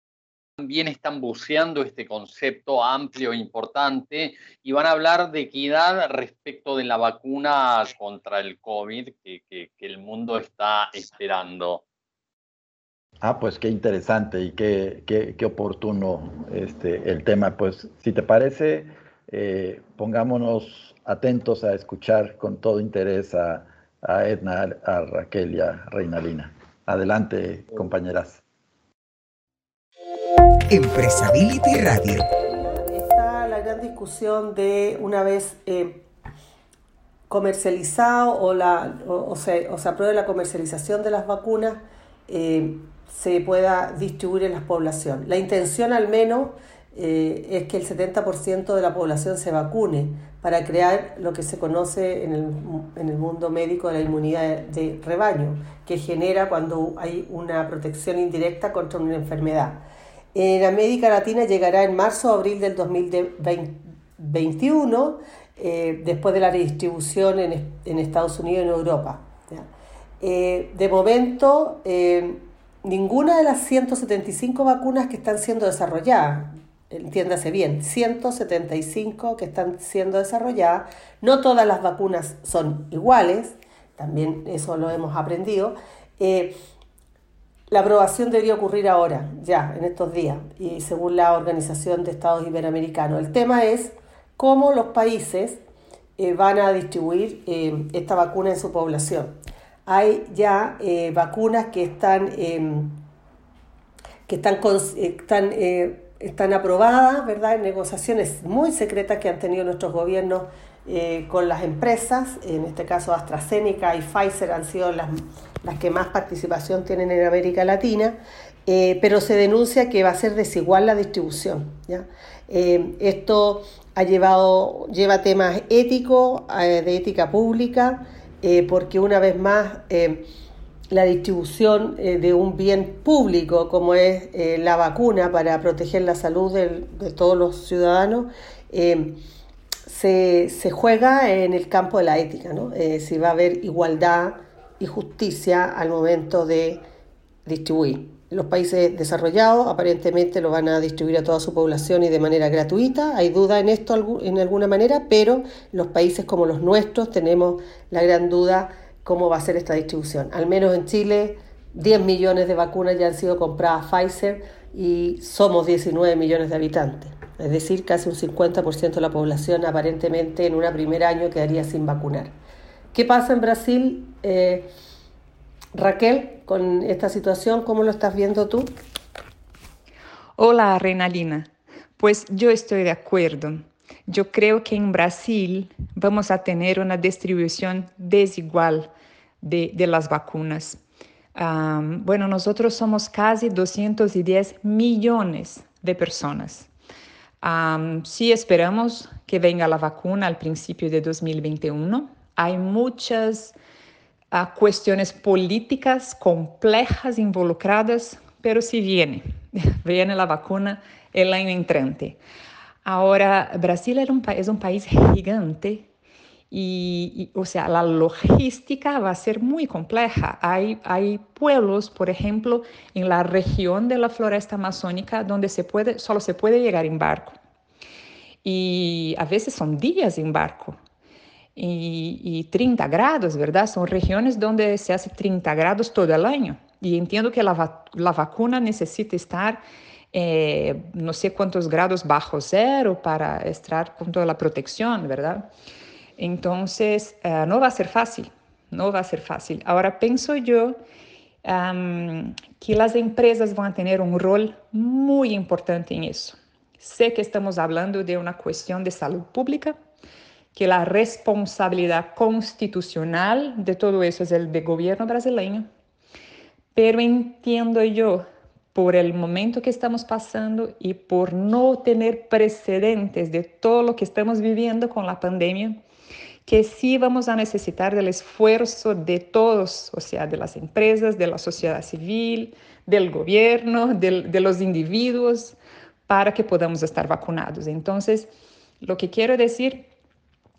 también están buceando este concepto amplio e importante y van a hablar de equidad respecto de la vacuna contra el COVID que el mundo está esperando. Ah, pues qué interesante y qué, qué, oportuno este, el tema. Pues si te parece, eh, pongámonos atentos a escuchar con todo interés a, Edna, a Raquel y a Reinalina. Adelante, compañeras. Empresability Radio. Está la gran discusión de una vez eh, comercializado o, la, o, se, o se apruebe la comercialización de las vacunas. Eh, se pueda distribuir en la población. La intención al menos eh, es que el 70% de la población se vacune para crear lo que se conoce en el, en el mundo médico de la inmunidad de, rebaño, que genera cuando hay una protección indirecta contra una enfermedad. En América Latina llegará en marzo o abril del 2021, eh, después de la redistribución en, en, Estados Unidos y en Europa. Eh, de momento, ninguna de las 175 vacunas que están siendo desarrolladas, entiéndase bien, 175 que están siendo desarrolladas, no todas las vacunas son iguales, también eso lo hemos aprendido. Eh, la aprobación debería ocurrir ahora, ya, en estos días, y según la Organización de Estados Iberoamericanos. El tema es cómo los países eh, van a distribuir eh, esta vacuna en su población hay ya eh, vacunas que están, em, que están, están, eh, están aprobadas, ¿verdad? En negociaciones muy secretas que han tenido nuestros gobiernos eh, con las empresas, en este caso AstraZeneca y Pfizer han sido las, las que más participación tienen en América Latina, pero se denuncia que va a ser desigual la distribución. ¿ya? esto ha llevado, lleva temas éticos, de ética pública, eh, porque una vez más eh, la distribución eh, de un bien público como es la vacuna para proteger la salud de, todos los ciudadanos, se, se, juega en el campo de la ética, ¿no? si va a haber igualdad y justicia al momento de distribuir. Los países desarrollados aparentemente lo van a distribuir a toda su población y de manera gratuita. Hay duda en esto en alguna manera, pero los países como los nuestros tenemos la gran duda cómo va a ser esta distribución. Al menos en Chile, 10 millones de vacunas ya han sido compradas Pfizer y somos 19 millones de habitantes. Es decir, casi un 50% de la población aparentemente en un primer año quedaría sin vacunar. ¿Qué pasa en Brasil? Eh, Raquel, con esta situación, ¿cómo lo estás viendo tú? Hola, Renalina. Pues yo estoy de acuerdo. Yo creo que en Brasil vamos a tener una distribución desigual de, las vacunas. bueno, nosotros somos casi 210 millones de personas. si esperamos que venga la vacuna al principio de 2021, hay muchas a cuestiones políticas complejas involucradas, pero si viene, viene la vacuna el año entrante. Ahora, Brasil es un, es un país gigante y, o sea, la logística va a ser muy compleja. Hay, hay pueblos, por ejemplo, en la región de la floresta amazónica donde se puede, solo se puede llegar en barco. Y a veces son días en barco y, 30 grados, ¿verdad? Son regiones donde se hace 30 grados todo el año. Y entiendo que la, la vacuna necesita estar eh, no sé cuántos grados bajo cero para estar con toda la protección, ¿verdad? Entonces, uh, no va a ser fácil, no va a ser fácil. Ahora pienso yo um, que las empresas van a tener un rol muy importante en eso. Sé que estamos hablando de una cuestión de salud pública, que la responsabilidad constitucional de todo eso es el de gobierno brasileño, pero entiendo yo, por el momento que estamos pasando y por no tener precedentes de todo lo que estamos viviendo con la pandemia, que sí vamos a necesitar del esfuerzo de todos, o sea, de las empresas, de la sociedad civil, del gobierno, de, los individuos, para que podamos estar vacunados. Entonces, lo que quiero decir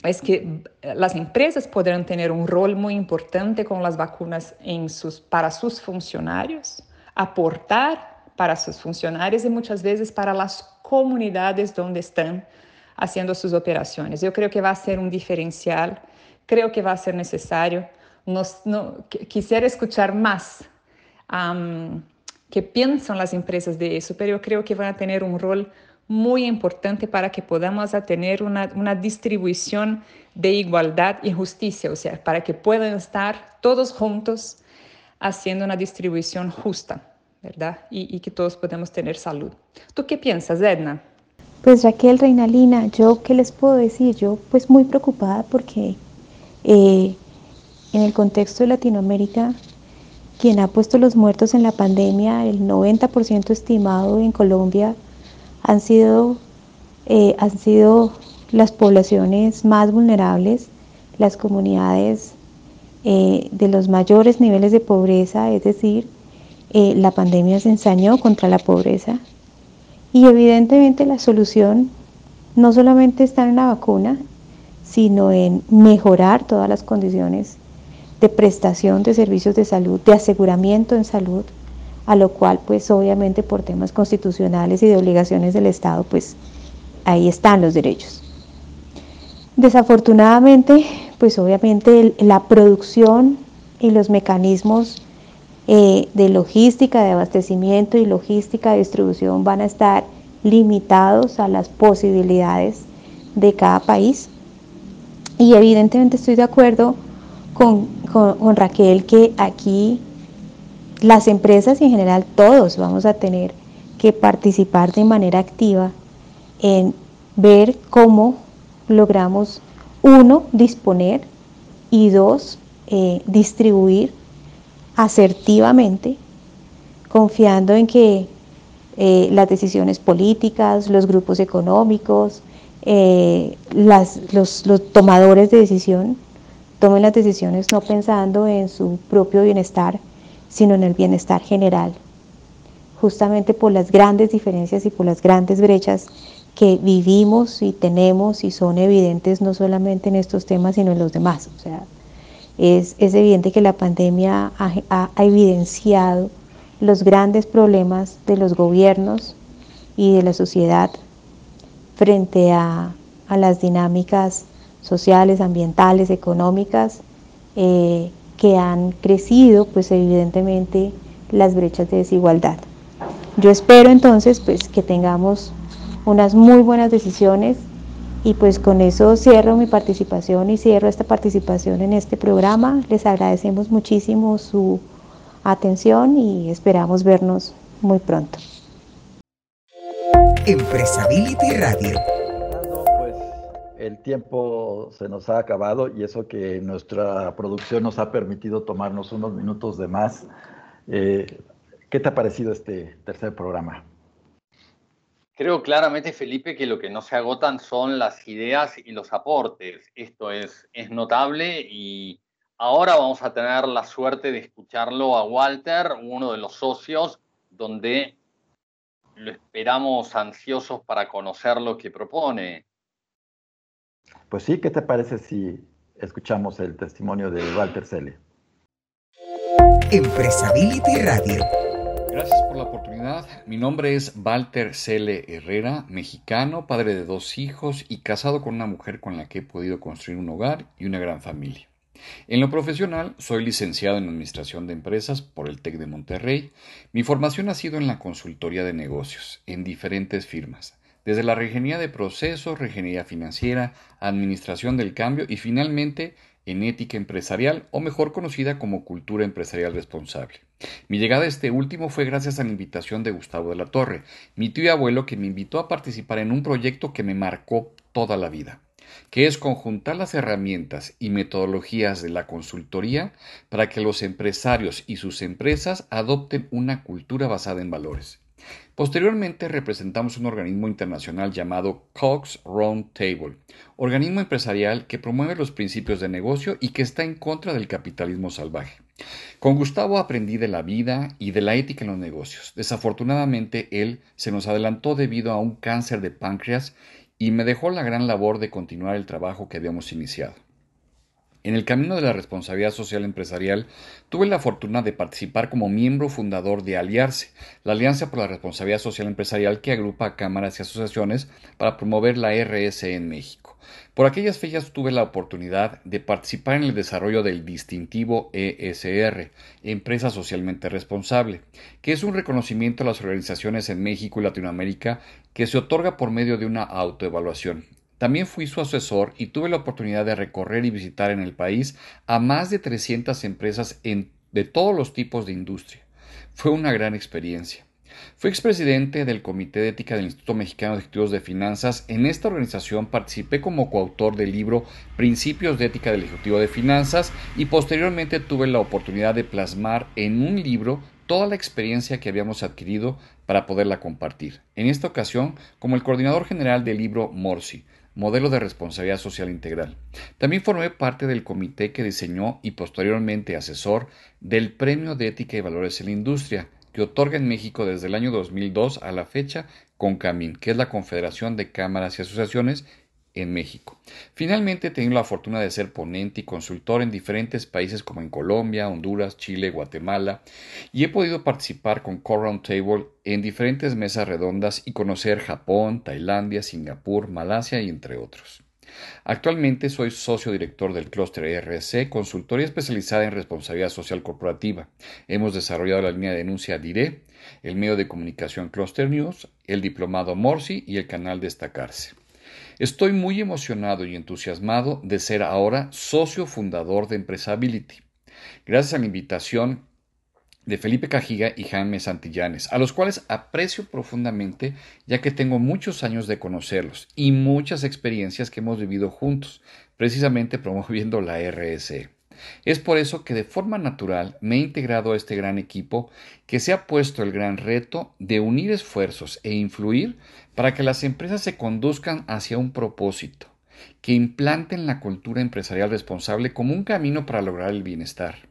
es que las empresas podrán tener un rol muy importante con las vacunas en sus, para sus funcionarios, aportar para sus funcionarios y muchas veces para las comunidades donde están haciendo sus operaciones. Yo creo que va a ser un diferencial, creo que va a ser necesario. Nos, no, quisiera escuchar más um, qué piensan las empresas de eso, pero yo creo que van a tener un rol muy importante para que podamos tener una, una distribución de igualdad y justicia, o sea, para que puedan estar todos juntos haciendo una distribución justa, ¿verdad? Y, que todos podamos tener salud. ¿Tú qué piensas, Edna? Pues Raquel Reinalina, yo qué les puedo decir, yo pues muy preocupada porque eh, en el contexto de Latinoamérica, quien ha puesto los muertos en la pandemia, el 90% estimado en Colombia, han sido, eh, han sido las poblaciones más vulnerables, las comunidades eh, de los mayores niveles de pobreza, es decir, la pandemia se ensañó contra la pobreza. Y evidentemente la solución no solamente está en la vacuna, sino en mejorar todas las condiciones de prestación de servicios de salud, de aseguramiento en salud, a lo cual pues obviamente por temas constitucionales y de obligaciones del Estado pues ahí están los derechos. Desafortunadamente pues obviamente la producción y los mecanismos eh, de logística, de abastecimiento y logística de distribución van a estar limitados a las posibilidades de cada país. Y evidentemente estoy de acuerdo con, con, Raquel que aquí las empresas y en general todos vamos a tener que participar de manera activa en ver cómo logramos, uno, disponer y dos, eh, distribuir asertivamente, confiando en que eh, las decisiones políticas, los grupos económicos, eh, los, los tomadores de decisión tomen las decisiones no pensando en su propio bienestar, sino en el bienestar general, justamente por las grandes diferencias y por las grandes brechas que vivimos y tenemos y son evidentes no solamente en estos temas, sino en los demás. O sea, es, evidente que la pandemia ha, evidenciado los grandes problemas de los gobiernos y de la sociedad frente a, las dinámicas sociales, ambientales, económicas, eh, que han crecido, pues evidentemente, las brechas de desigualdad. Yo espero entonces pues, que tengamos unas muy buenas decisiones y pues con eso cierro mi participación y cierro esta participación en este programa. Les agradecemos muchísimo su atención y esperamos vernos muy pronto. El tiempo se nos ha acabado y eso que nuestra producción nos ha permitido tomarnos unos minutos de más. Eh, ¿Qué te ha parecido este tercer programa? Creo claramente, Felipe, que lo que no se agotan son las ideas y los aportes. Esto es, es notable y ahora vamos a tener la suerte de escucharlo a Walter, uno de los socios, donde lo esperamos ansiosos para conocer lo que propone. Pues sí, ¿qué te parece si escuchamos el testimonio de Walter Cele? Empresability Radio Gracias por la oportunidad. Mi nombre es Walter Cele Herrera, mexicano, padre de dos hijos y casado con una mujer con la que he podido construir un hogar y una gran familia. En lo profesional, soy licenciado en Administración de Empresas por el TEC de Monterrey. Mi formación ha sido en la consultoría de negocios, en diferentes firmas, desde la regenería de procesos, regenería financiera, administración del cambio y finalmente en ética empresarial o mejor conocida como cultura empresarial responsable. Mi llegada a este último fue gracias a la invitación de Gustavo de la Torre, mi tío y abuelo que me invitó a participar en un proyecto que me marcó toda la vida, que es conjuntar las herramientas y metodologías de la consultoría para que los empresarios y sus empresas adopten una cultura basada en valores. Posteriormente representamos un organismo internacional llamado Cox Round Table, organismo empresarial que promueve los principios de negocio y que está en contra del capitalismo salvaje. Con Gustavo aprendí de la vida y de la ética en los negocios. Desafortunadamente él se nos adelantó debido a un cáncer de páncreas y me dejó la gran labor de continuar el trabajo que habíamos iniciado. En el camino de la responsabilidad social empresarial, tuve la fortuna de participar como miembro fundador de Aliarse, la Alianza por la Responsabilidad Social Empresarial que agrupa cámaras y asociaciones para promover la RS en México. Por aquellas fechas tuve la oportunidad de participar en el desarrollo del distintivo ESR, Empresa Socialmente Responsable, que es un reconocimiento a las organizaciones en México y Latinoamérica que se otorga por medio de una autoevaluación. También fui su asesor y tuve la oportunidad de recorrer y visitar en el país a más de 300 empresas de todos los tipos de industria. Fue una gran experiencia. Fui expresidente del Comité de Ética del Instituto Mexicano de Ejecutivos de Finanzas. En esta organización participé como coautor del libro Principios de Ética del Ejecutivo de Finanzas y posteriormente tuve la oportunidad de plasmar en un libro toda la experiencia que habíamos adquirido para poderla compartir. En esta ocasión, como el coordinador general del libro Morsi, modelo de responsabilidad social integral. También formé parte del comité que diseñó y posteriormente asesor del Premio de Ética y Valores en la Industria, que otorga en México desde el año 2002 a la fecha CONCAMIN, que es la Confederación de Cámaras y Asociaciones en México. Finalmente he tenido la fortuna de ser ponente y consultor en diferentes países como en Colombia, Honduras, Chile, Guatemala y he podido participar con Core Table en diferentes mesas redondas y conocer Japón, Tailandia, Singapur, Malasia y entre otros. Actualmente soy socio director del clúster ERC, consultoría especializada en responsabilidad social corporativa. Hemos desarrollado la línea de denuncia DIRE, el medio de comunicación Cluster News, el diplomado Morsi y el canal Destacarse. Estoy muy emocionado y entusiasmado de ser ahora socio fundador de Empresability. Gracias a la invitación de Felipe Cajiga y Jaime Santillanes, a los cuales aprecio profundamente ya que tengo muchos años de conocerlos y muchas experiencias que hemos vivido juntos, precisamente promoviendo la RSE. Es por eso que de forma natural me he integrado a este gran equipo que se ha puesto el gran reto de unir esfuerzos e influir para que las empresas se conduzcan hacia un propósito, que implanten la cultura empresarial responsable como un camino para lograr el bienestar.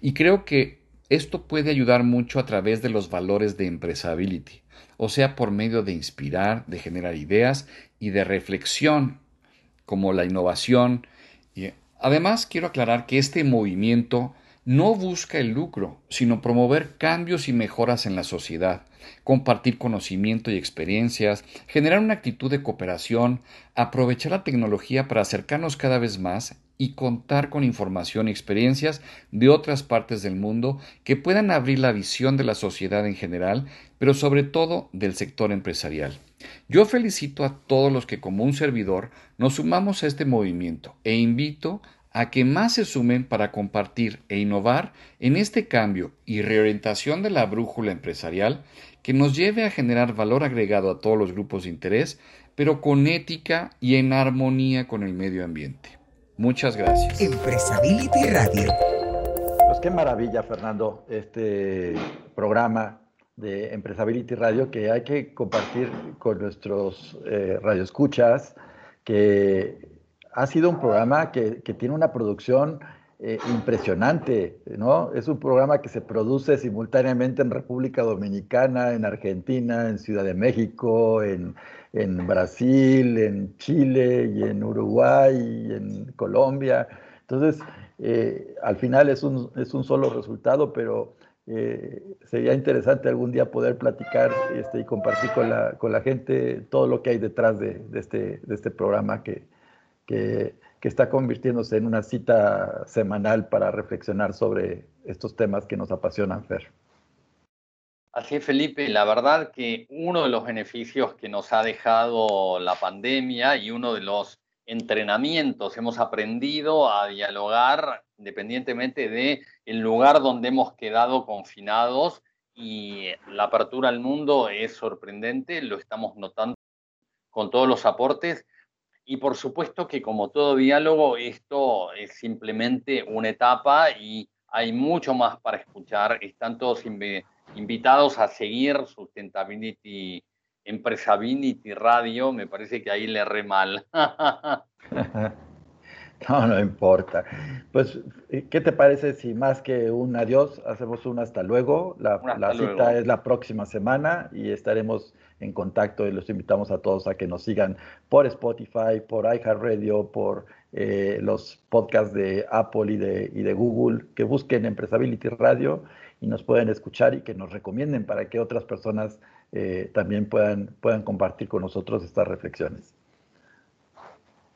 Y creo que esto puede ayudar mucho a través de los valores de empresability, o sea, por medio de inspirar, de generar ideas y de reflexión, como la innovación, Además, quiero aclarar que este movimiento no busca el lucro, sino promover cambios y mejoras en la sociedad, compartir conocimiento y experiencias, generar una actitud de cooperación, aprovechar la tecnología para acercarnos cada vez más y contar con información y experiencias de otras partes del mundo que puedan abrir la visión de la sociedad en general, pero sobre todo del sector empresarial. Yo felicito a todos los que como un servidor nos sumamos a este movimiento e invito a que más se sumen para compartir e innovar en este cambio y reorientación de la brújula empresarial que nos lleve a generar valor agregado a todos los grupos de interés, pero con ética y en armonía con el medio ambiente. Muchas gracias. Empresability Radio. Pues qué maravilla, Fernando, este programa de Empresability Radio que hay que compartir con nuestros eh, radioescuchas, que ha sido un programa que, tiene una producción eh, impresionante, ¿no? Es un programa que se produce simultáneamente en República Dominicana, en Argentina, en Ciudad de México, en, Brasil, en Chile y en Uruguay y en Colombia. Entonces, eh, al final es un, es un solo resultado, pero eh, sería interesante algún día poder platicar este, y compartir con la, con la gente todo lo que hay detrás de, este, de este programa que, que, que, está convirtiéndose en una cita semanal para reflexionar sobre estos temas que nos apasionan, Fer. Así es, Felipe. La verdad que uno de los beneficios que nos ha dejado la pandemia y uno de los entrenamientos hemos aprendido a dialogar independientemente de el lugar donde hemos quedado confinados y la apertura al mundo es sorprendente, lo estamos notando con todos los aportes. Y por supuesto que como todo diálogo esto es simplemente una etapa y hay mucho más para escuchar, están todos invitados a seguir Sustainability, Empresability Radio, me parece que ahí le re mal. No, no importa. Pues, ¿qué te parece si más que un adiós, hacemos un hasta luego? La, cita es la próxima semana y estaremos en contacto y los invitamos a todos a que nos sigan por Spotify, por iHeartRadio, por eh, los podcasts de Apple y de, y de Google, que busquen Empresability Radio y nos pueden escuchar y que nos recomienden para que otras personas eh, también puedan, puedan compartir con nosotros estas reflexiones.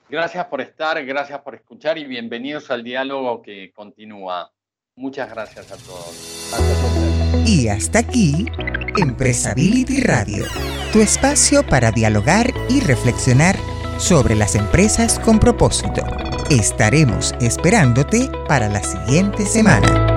Gracias por estar, gracias por escuchar y bienvenidos al diálogo que continúa. Muchas gracias a todos. Y hasta aquí, Empresability Radio, tu espacio para dialogar y reflexionar sobre las empresas con propósito. Estaremos esperándote para la siguiente semana.